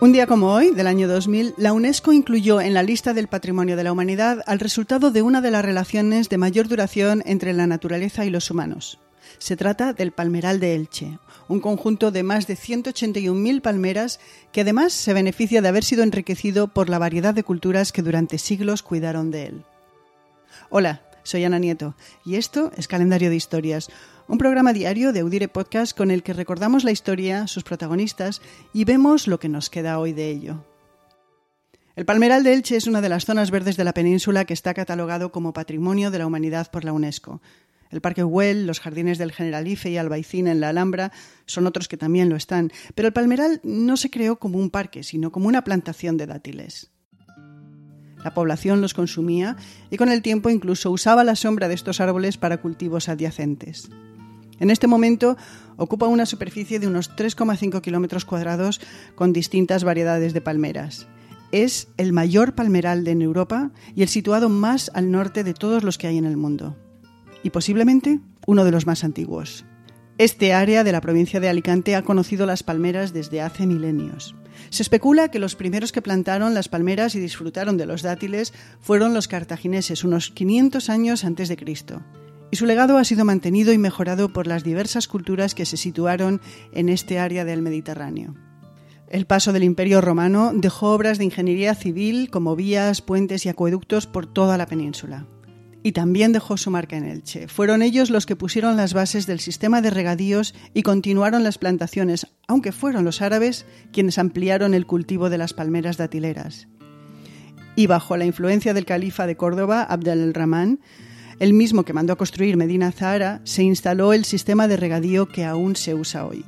Un día como hoy, del año 2000, la UNESCO incluyó en la lista del Patrimonio de la Humanidad al resultado de una de las relaciones de mayor duración entre la naturaleza y los humanos. Se trata del Palmeral de Elche, un conjunto de más de 181.000 palmeras que además se beneficia de haber sido enriquecido por la variedad de culturas que durante siglos cuidaron de él. Hola, soy Ana Nieto y esto es Calendario de Historias, un programa diario de Audire Podcast con el que recordamos la historia, sus protagonistas y vemos lo que nos queda hoy de ello. El Palmeral de Elche es una de las zonas verdes de la península que está catalogado como Patrimonio de la Humanidad por la UNESCO. El Parque Güell, los jardines del Generalife y Albaicín en la Alhambra son otros que también lo están, pero el Palmeral no se creó como un parque, sino como una plantación de dátiles. La población los consumía y con el tiempo incluso usaba la sombra de estos árboles para cultivos adyacentes. En este momento ocupa una superficie de unos 3,5 kilómetros cuadrados con distintas variedades de palmeras. Es el mayor palmeral de Europa y el situado más al norte de todos los que hay en el mundo. Y posiblemente uno de los más antiguos. Este área de la provincia de Alicante ha conocido las palmeras desde hace milenios. Se especula que los primeros que plantaron las palmeras y disfrutaron de los dátiles fueron los cartagineses unos 500 años antes de Cristo y su legado ha sido mantenido y mejorado por las diversas culturas que se situaron en este área del Mediterráneo. El paso del Imperio Romano dejó obras de ingeniería civil como vías, puentes y acueductos por toda la península. Y también dejó su marca en Elche. Fueron ellos los que pusieron las bases del sistema de regadíos y continuaron las plantaciones, aunque fueron los árabes quienes ampliaron el cultivo de las palmeras datileras. Y bajo la influencia del califa de Córdoba, Abd el-Rahman, el mismo que mandó a construir Medina Zahara, se instaló el sistema de regadío que aún se usa hoy.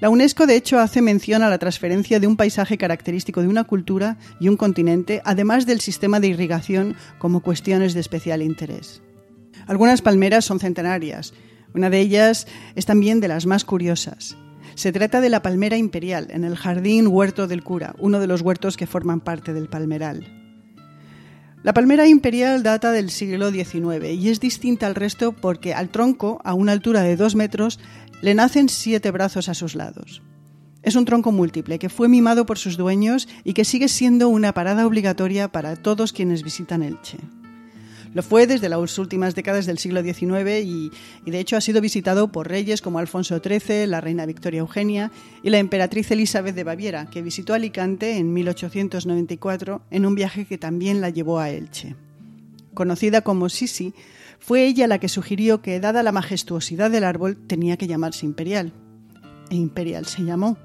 La UNESCO, de hecho, hace mención a la transferencia de un paisaje característico de una cultura y un continente, además del sistema de irrigación como cuestiones de especial interés. Algunas palmeras son centenarias. Una de ellas es también de las más curiosas. Se trata de la palmera imperial en el Jardín Huerto del Cura, uno de los huertos que forman parte del palmeral. La palmera imperial data del siglo XIX y es distinta al resto porque al tronco, a una altura de dos metros, le nacen siete brazos a sus lados. Es un tronco múltiple que fue mimado por sus dueños y que sigue siendo una parada obligatoria para todos quienes visitan Elche. Lo fue desde las últimas décadas del siglo XIX y, de hecho ha sido visitado por reyes como Alfonso XIII, la reina Victoria Eugenia y la emperatriz Elizabeth de Baviera, que visitó Alicante en 1894 en un viaje que también la llevó a Elche. Conocida como Sisi, fue ella la que sugirió que, dada la majestuosidad del árbol, tenía que llamarse imperial. E imperial se llamó.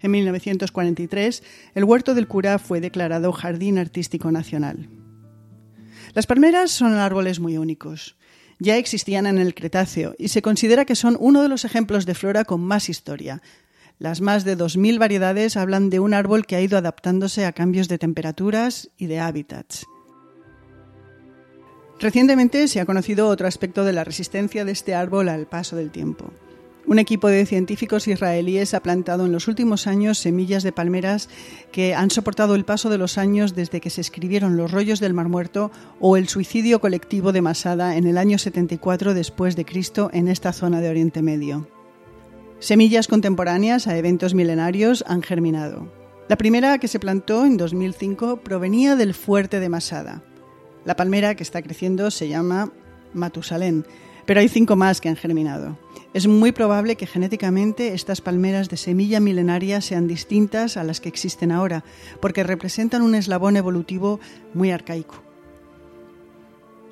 En 1943, el huerto del cura fue declarado Jardín Artístico Nacional. Las palmeras son árboles muy únicos. Ya existían en el Cretáceo y se considera que son uno de los ejemplos de flora con más historia. Las más de 2.000 variedades hablan de un árbol que ha ido adaptándose a cambios de temperaturas y de hábitats. Recientemente se ha conocido otro aspecto de la resistencia de este árbol al paso del tiempo. Un equipo de científicos israelíes ha plantado en los últimos años semillas de palmeras que han soportado el paso de los años desde que se escribieron los rollos del Mar Muerto o el suicidio colectivo de Masada en el año 74 después de Cristo en esta zona de Oriente Medio. Semillas contemporáneas a eventos milenarios han germinado. La primera que se plantó en 2005 provenía del fuerte de Masada. La palmera que está creciendo se llama Matusalén pero hay cinco más que han germinado. Es muy probable que genéticamente estas palmeras de semilla milenaria sean distintas a las que existen ahora, porque representan un eslabón evolutivo muy arcaico.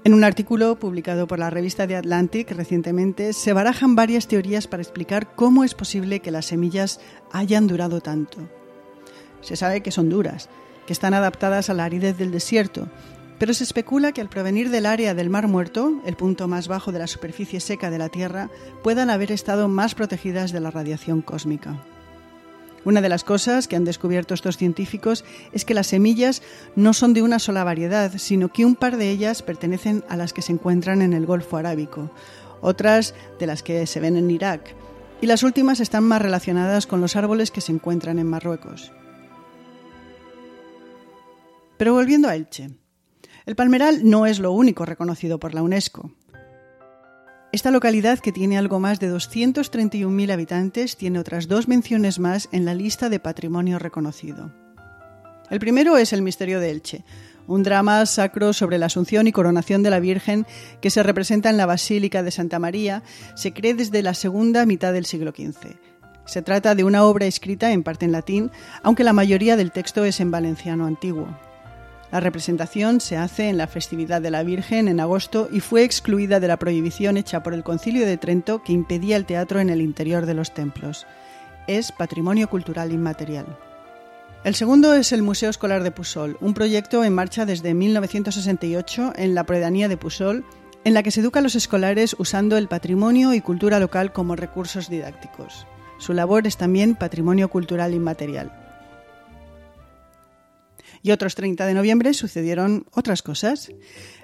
En un artículo publicado por la revista The Atlantic recientemente se barajan varias teorías para explicar cómo es posible que las semillas hayan durado tanto. Se sabe que son duras, que están adaptadas a la aridez del desierto pero se especula que al provenir del área del Mar Muerto, el punto más bajo de la superficie seca de la Tierra, puedan haber estado más protegidas de la radiación cósmica. Una de las cosas que han descubierto estos científicos es que las semillas no son de una sola variedad, sino que un par de ellas pertenecen a las que se encuentran en el Golfo Arábico, otras de las que se ven en Irak, y las últimas están más relacionadas con los árboles que se encuentran en Marruecos. Pero volviendo a Elche. El palmeral no es lo único reconocido por la UNESCO. Esta localidad, que tiene algo más de 231.000 habitantes, tiene otras dos menciones más en la lista de patrimonio reconocido. El primero es el misterio de Elche, un drama sacro sobre la asunción y coronación de la Virgen que se representa en la Basílica de Santa María, se cree desde la segunda mitad del siglo XV. Se trata de una obra escrita en parte en latín, aunque la mayoría del texto es en valenciano antiguo. La representación se hace en la festividad de la Virgen en agosto y fue excluida de la prohibición hecha por el Concilio de Trento que impedía el teatro en el interior de los templos. Es patrimonio cultural inmaterial. El segundo es el Museo Escolar de Pusol, un proyecto en marcha desde 1968 en la pedanía de Pusol, en la que se educa a los escolares usando el patrimonio y cultura local como recursos didácticos. Su labor es también patrimonio cultural inmaterial. Y otros 30 de noviembre sucedieron otras cosas.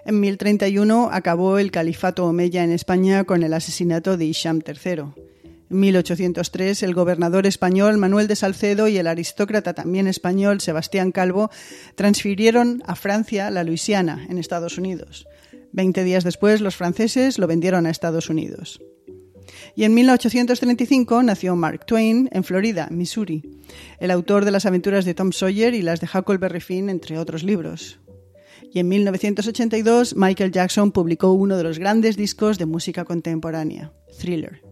En 1031 acabó el califato omeya en España con el asesinato de Isham III. En 1803, el gobernador español Manuel de Salcedo y el aristócrata también español Sebastián Calvo transfirieron a Francia la Luisiana, en Estados Unidos. Veinte días después, los franceses lo vendieron a Estados Unidos. Y en 1835 nació Mark Twain en Florida, Missouri, el autor de las aventuras de Tom Sawyer y las de Huckleberry Finn, entre otros libros. Y en 1982 Michael Jackson publicó uno de los grandes discos de música contemporánea, Thriller.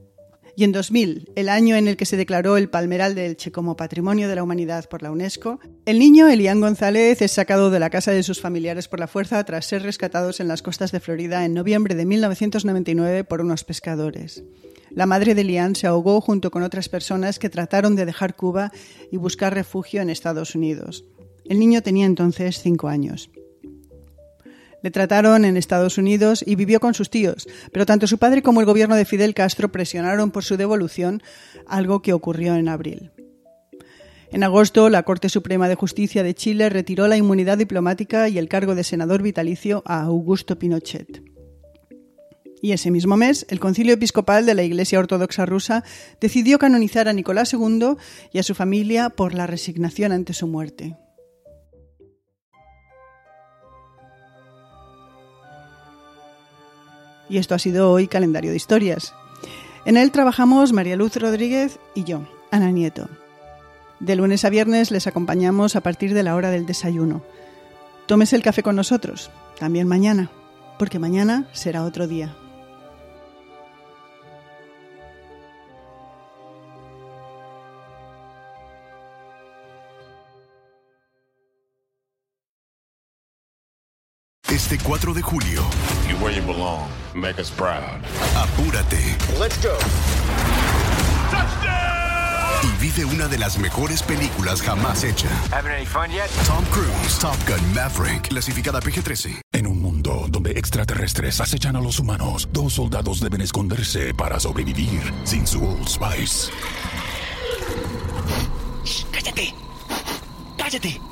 Y en 2000, el año en el que se declaró el Palmeral de Elche como Patrimonio de la Humanidad por la UNESCO, el niño Elián González es sacado de la casa de sus familiares por la fuerza tras ser rescatados en las costas de Florida en noviembre de 1999 por unos pescadores. La madre de Elián se ahogó junto con otras personas que trataron de dejar Cuba y buscar refugio en Estados Unidos. El niño tenía entonces cinco años. Le trataron en Estados Unidos y vivió con sus tíos, pero tanto su padre como el gobierno de Fidel Castro presionaron por su devolución, algo que ocurrió en abril. En agosto, la Corte Suprema de Justicia de Chile retiró la inmunidad diplomática y el cargo de senador vitalicio a Augusto Pinochet. Y ese mismo mes, el Concilio Episcopal de la Iglesia Ortodoxa rusa decidió canonizar a Nicolás II y a su familia por la resignación ante su muerte. Y esto ha sido hoy Calendario de Historias. En él trabajamos María Luz Rodríguez y yo, Ana Nieto. De lunes a viernes les acompañamos a partir de la hora del desayuno. Tómese el café con nosotros, también mañana, porque mañana será otro día. Este 4 de julio. You where you belong. Make us proud. Apúrate. Let's go. Y vive una de las mejores películas jamás hecha. Having any fun yet? Tom Cruise, Top Gun Maverick, clasificada PG-13. En un mundo donde extraterrestres acechan a los humanos, dos soldados deben esconderse para sobrevivir sin su Old Spice. ¡Cállate! ¡Cállate!